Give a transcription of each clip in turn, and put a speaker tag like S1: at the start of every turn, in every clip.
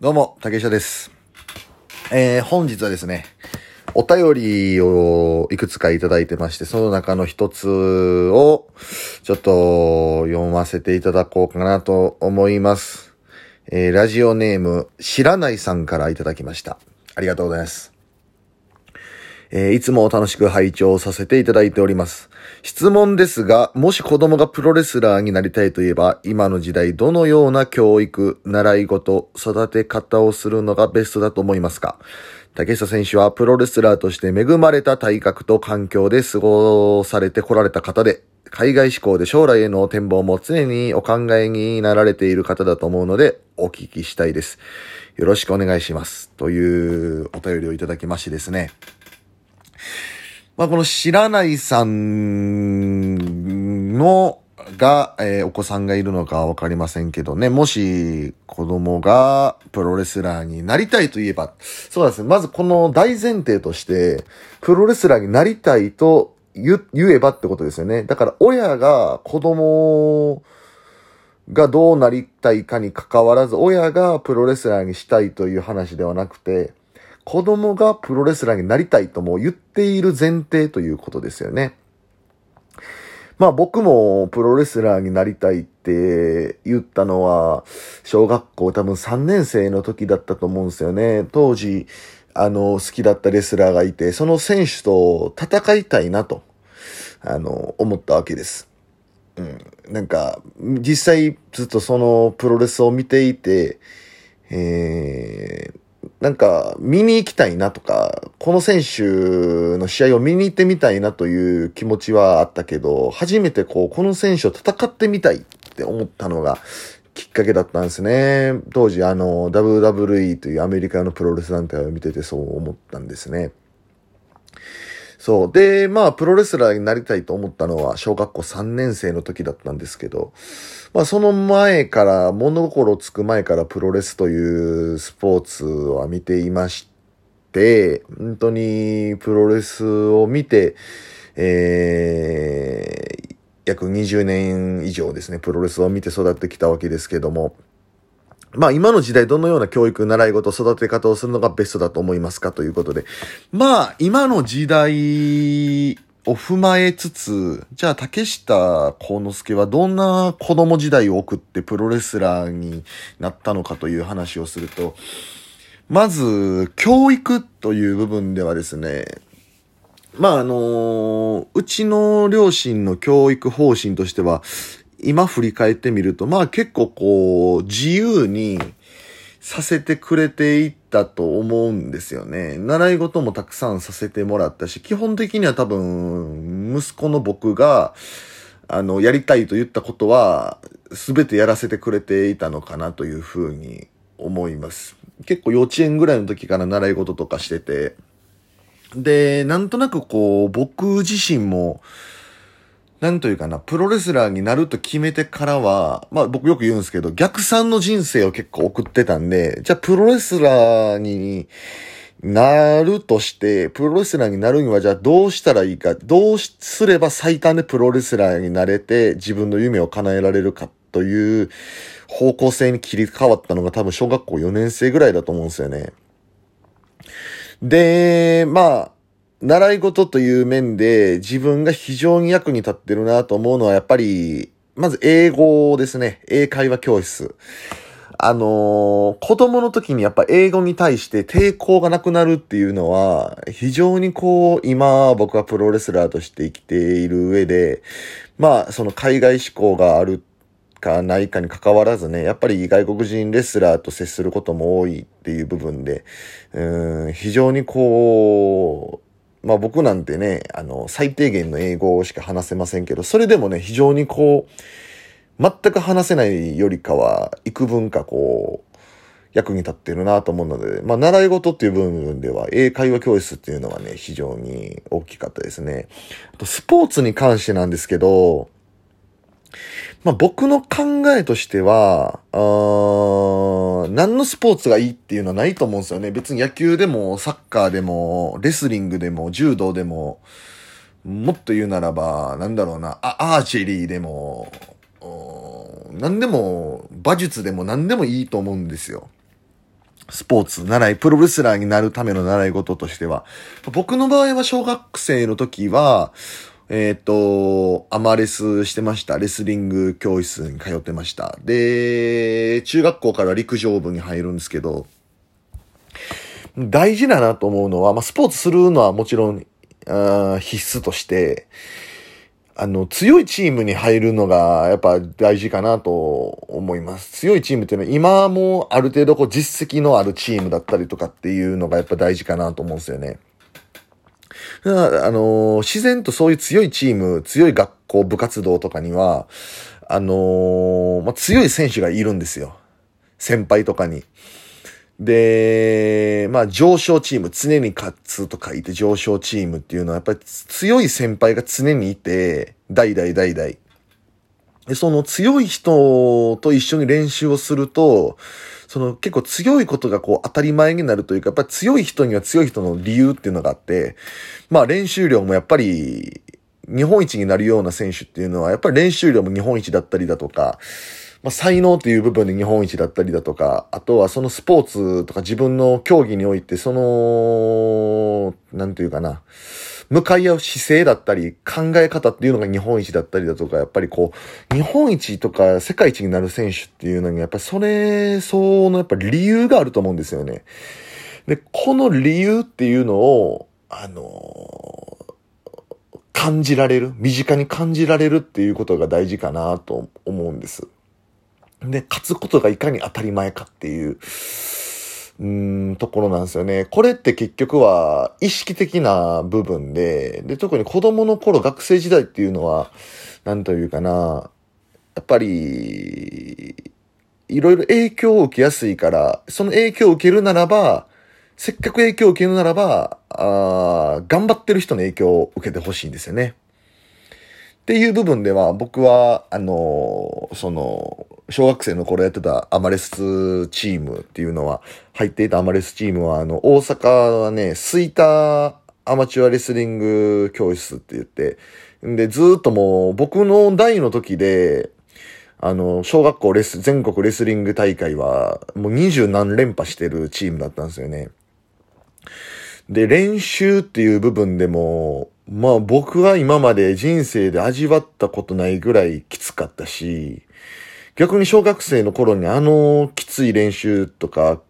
S1: どうも、竹下です。えー、本日はですね、お便りをいくつかいただいてまして、その中の一つを、ちょっと読ませていただこうかなと思います。えー、ラジオネーム、知らないさんからいただきました。ありがとうございます。えーいつも楽しく拝聴させていただいております。質問ですが、もし子供がプロレスラーになりたいといえば、今の時代どのような教育、習い事、育て方をするのがベストだと思いますか？竹下選手はプロレスラーとして恵まれた体格と環境で過ごされてこられた方で、海外志向で将来への展望も常にお考えになられている方だと思うので、お聞きしたいです。よろしくお願いします。というお便りをいただきましてですね。まあ、この知らないさんの、が、えーお子さんがいるのかわかりませんけどね、もし子供がプロレスラーになりたいといえば、そうですね、まずこの大前提として、プロレスラーになりたいと言言えばってことですよね。だから親が子供がどうなりたいかに関わらず、親がプロレスラーにしたいという話ではなくて、子供がプロレスラーになりたいとも言っている前提ということですよね。まあ僕もプロレスラーになりたいって言ったのは、小学校多分3年生の時だったと思うんですよね。当時、あの、好きだったレスラーがいて、その選手と戦いたいなと、あの、思ったわけです。うん。なんか、実際ずっとそのプロレスを見ていて、えー、なんか、見に行きたいなとか、この選手の試合を見に行ってみたいなという気持ちはあったけど、初めてこう、この選手と戦ってみたいって思ったのがきっかけだったんですね。当時、あの、WWE というアメリカのプロレス団体を見ててそう思ったんですね。そう。で、まあ、プロレスラーになりたいと思ったのは、小学校3年生の時だったんですけど、まあ、その前から、物心つく前からプロレスというスポーツは見ていまして、本当にプロレスを見て、えー、約20年以上ですね、プロレスを見て育ってきたわけですけども、まあ今の時代どのような教育、習い事、育て方をするのがベストだと思いますかということで。まあ今の時代を踏まえつつ、じゃあ竹下幸之助はどんな子供時代を送ってプロレスラーになったのかという話をすると、まず教育という部分ではですね、まああのうちの両親の教育方針としては、今振り返ってみると、まあ結構こう、自由にさせてくれていったと思うんですよね。習い事もたくさんさせてもらったし、基本的には多分、息子の僕が、あの、やりたいと言ったことは、すべてやらせてくれていたのかなというふうに思います。結構幼稚園ぐらいの時から習い事とかしてて、で、なんとなくこう、僕自身も、なんというかな、プロレスラーになると決めてからは、まあ僕よく言うんですけど、逆算の人生を結構送ってたんで、じゃあプロレスラーになるとして、プロレスラーになるにはじゃあどうしたらいいか、どうすれば最短でプロレスラーになれて自分の夢を叶えられるかという方向性に切り替わったのが多分小学校4年生ぐらいだと思うんですよね。で、まあ、習い事という面で自分が非常に役に立ってるなと思うのはやっぱり、まず英語ですね。英会話教室。あのー子供の時にやっぱ英語に対して抵抗がなくなるっていうのは、非常にこう、今僕はプロレスラーとして生きている上で、まあ、その海外志向があるかないかに関わらずね、やっぱり外国人レスラーと接することも多いっていう部分で、うん、非常にこう、まあ僕なんてね、あの、最低限の英語しか話せませんけど、それでもね、非常にこう、全く話せないよりかは、幾分かこう、役に立ってるなと思うので、まあ習い事っていう部分では、英会話教室っていうのはね、非常に大きかったですね。あと、スポーツに関してなんですけど、まあ僕の考えとしては、あ何のスポーツがいいっていうのはないと思うんですよね。別に野球でも、サッカーでも、レスリングでも、柔道でも、もっと言うならば、なんだろうな、アーチェリーでも、何でも、馬術でも何でもいいと思うんですよ。スポーツ、習い、プロレスラーになるための習い事としては、僕の場合は小学生の時は、えっ、ー、と、アマレスしてました。レスリング教室に通ってました。で、中学校から陸上部に入るんですけど、大事だなと思うのは、まあ、スポーツするのはもちろん、あ必須として、あの、強いチームに入るのが、やっぱ大事かなと思います。強いチームっていうのは、今もある程度こう実績のあるチームだったりとかっていうのがやっぱ大事かなと思うんですよね。あのー、自然とそういう強いチーム、強い学校、部活動とかには、あのー、まあ、強い選手がいるんですよ。先輩とかに。で、まあ上昇チーム、常に勝つと書いて上昇チームっていうのはやっぱり強い先輩が常にいて、代々代々。で、その強い人と一緒に練習をすると、その結構強いことがこう当たり前になるというか、やっぱり強い人には強い人の理由っていうのがあって、まあ練習量もやっぱり日本一になるような選手っていうのは、やっぱり練習量も日本一だったりだとか、まあ、才能っていう部分で日本一だったりだとか、あとはそのスポーツとか自分の競技において、その、なんていうかな、向かい合う姿勢だったり、考え方っていうのが日本一だったりだとか、やっぱりこう、日本一とか世界一になる選手っていうのに、やっぱりそれ、そのやっぱり理由があると思うんですよね。で、この理由っていうのを、あの感じられる、身近に感じられるっていうことが大事かなと思うんです。で、勝つことがいかに当たり前かっていう、うーん、ところなんですよね。これって結局は意識的な部分で、で、特に子供の頃、学生時代っていうのは、なんというかな、やっぱり、いろいろ影響を受けやすいから、その影響を受けるならば、せっかく影響を受けるならば、あ頑張ってる人の影響を受けてほしいんですよね。っていう部分では、僕は、あの、その、小学生の頃やってたアマレスチームっていうのは、入っていたアマレスチームは、あの、大阪はね、スイターアマチュアレスリング教室って言って、で、ずっともう、僕の代の時で、あの、小学校レス、全国レスリング大会は、もう二十何連覇してるチームだったんですよね。で、練習っていう部分でも、まあ僕は今まで人生で味わったことないぐらいきつかったし、逆に小学生の頃にあのきつい練習とかっ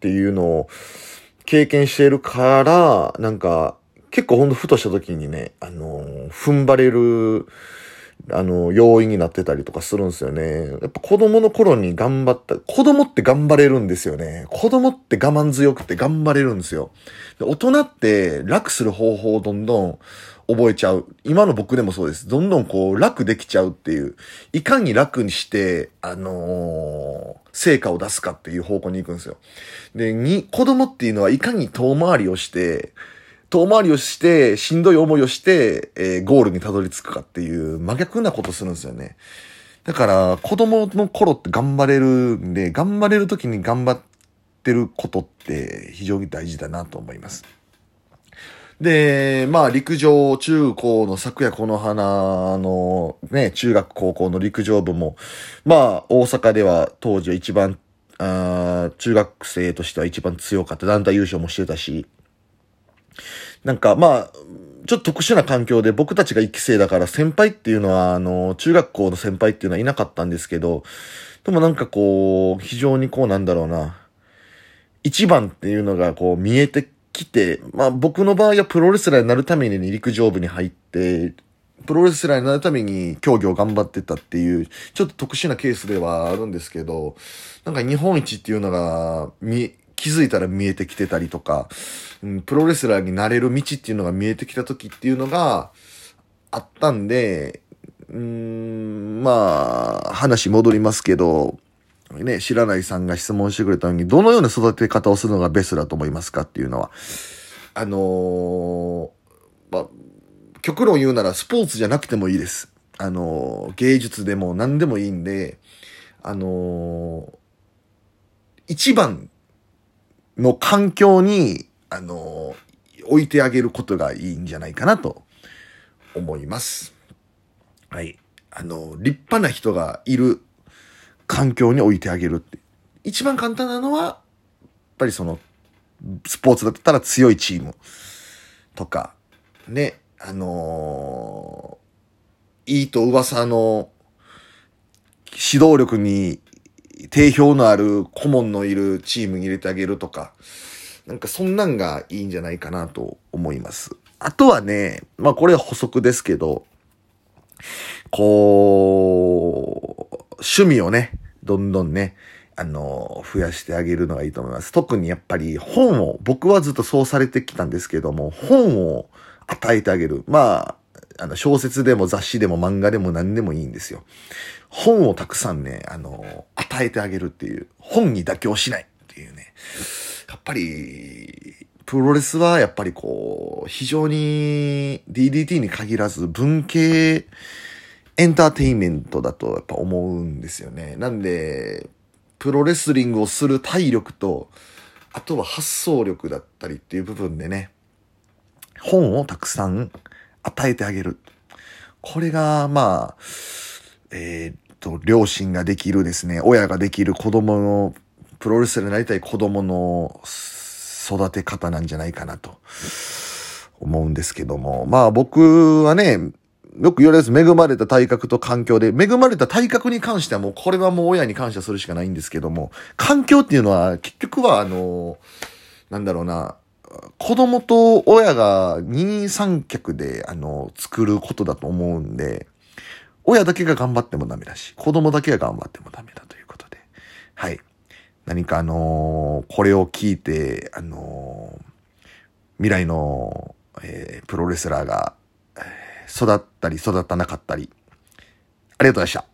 S1: ていうのを経験してるから、なんか結構ほんとふとした時にね、あの、踏ん張れる、あの、要因になってたりとかするんですよね。やっぱ子供の頃に頑張った、子供って頑張れるんですよね。子供って我慢強くて頑張れるんですよ。大人って楽する方法をどんどん覚えちゃう。今の僕でもそうです。どんどんこう楽できちゃうっていう。いかに楽にして、あのー、成果を出すかっていう方向に行くんですよ。で、に、子供っていうのはいかに遠回りをして、遠回りをして、しんどい思いをして、えー、ゴールにたどり着くかっていう真逆なことするんですよね。だから、子供の頃って頑張れるんで、頑張れる時に頑張ってることって非常に大事だなと思います。で、まあ陸上、中高の昨夜この花のね、中学高校の陸上部も、まあ大阪では当時は一番、あ中学生としては一番強かった。団体優勝もしてたし、なんかまあ、ちょっと特殊な環境で僕たちが1期生だから先輩っていうのは、あの、中学校の先輩っていうのはいなかったんですけど、でもなんかこう、非常にこうなんだろうな、一番っていうのがこう見えて来て、まあ僕の場合はプロレスラーになるために陸上部に入って、プロレスラーになるために競技を頑張ってたっていう、ちょっと特殊なケースではあるんですけど、なんか日本一っていうのが、み、気づいたら見えてきてたりとか、うん、プロレスラーになれる道っていうのが見えてきた時っていうのがあったんで、うん、まあ、話戻りますけど、ね、知らないさんが質問してくれたのに、どのような育て方をするのがベストだと思いますかっていうのは。あのー、まあ、極論言うならスポーツじゃなくてもいいです。あのー、芸術でも何でもいいんで、あのー、一番の環境に、あの置いてあげることがいいんじゃないかなと思います。はい。あの、立派な人がいる環境に置いてあげるって。一番簡単なのは、やっぱりその、スポーツだったら強いチームとか、ね、あのー、いいと噂の指導力に定評のある顧問のいるチームに入れてあげるとか、なんかそんなんがいいんじゃないかなと思います。あとはね、まあこれは補足ですけど、こう、趣味をね、どんどんね、あの、増やしてあげるのがいいと思います。特にやっぱり本を、僕はずっとそうされてきたんですけども、本を与えてあげる。まあ、あの、小説でも雑誌でも漫画でも何でもいいんですよ。本をたくさんね、あの、与えてあげるっていう。本に妥協しないっていうね。やっぱり、プロレスはやっぱりこう、非常に DDT に限らず文系エンターテインメントだとやっぱ思うんですよね。なんで、プロレスリングをする体力と、あとは発想力だったりっていう部分でね、本をたくさん与えてあげる。これが、まあ、えー、っと、両親ができるですね、親ができる子供の、プロレスラーになりたい子供の育て方なんじゃないかなと思うんですけども。まあ僕はね、よく言われる恵まれた体格と環境で、恵まれた体格に関してはもうこれはもう親に感謝するしかないんですけども、環境っていうのは結局はあの、なんだろうな、子供と親が二人三脚であの、作ることだと思うんで、親だけが頑張ってもダメだし、子供だけが頑張ってもダメだということで、はい。何かあのー、これを聞いて、あのー、未来の、えー、プロレスラーが、育ったり育たなかったり、ありがとうございました。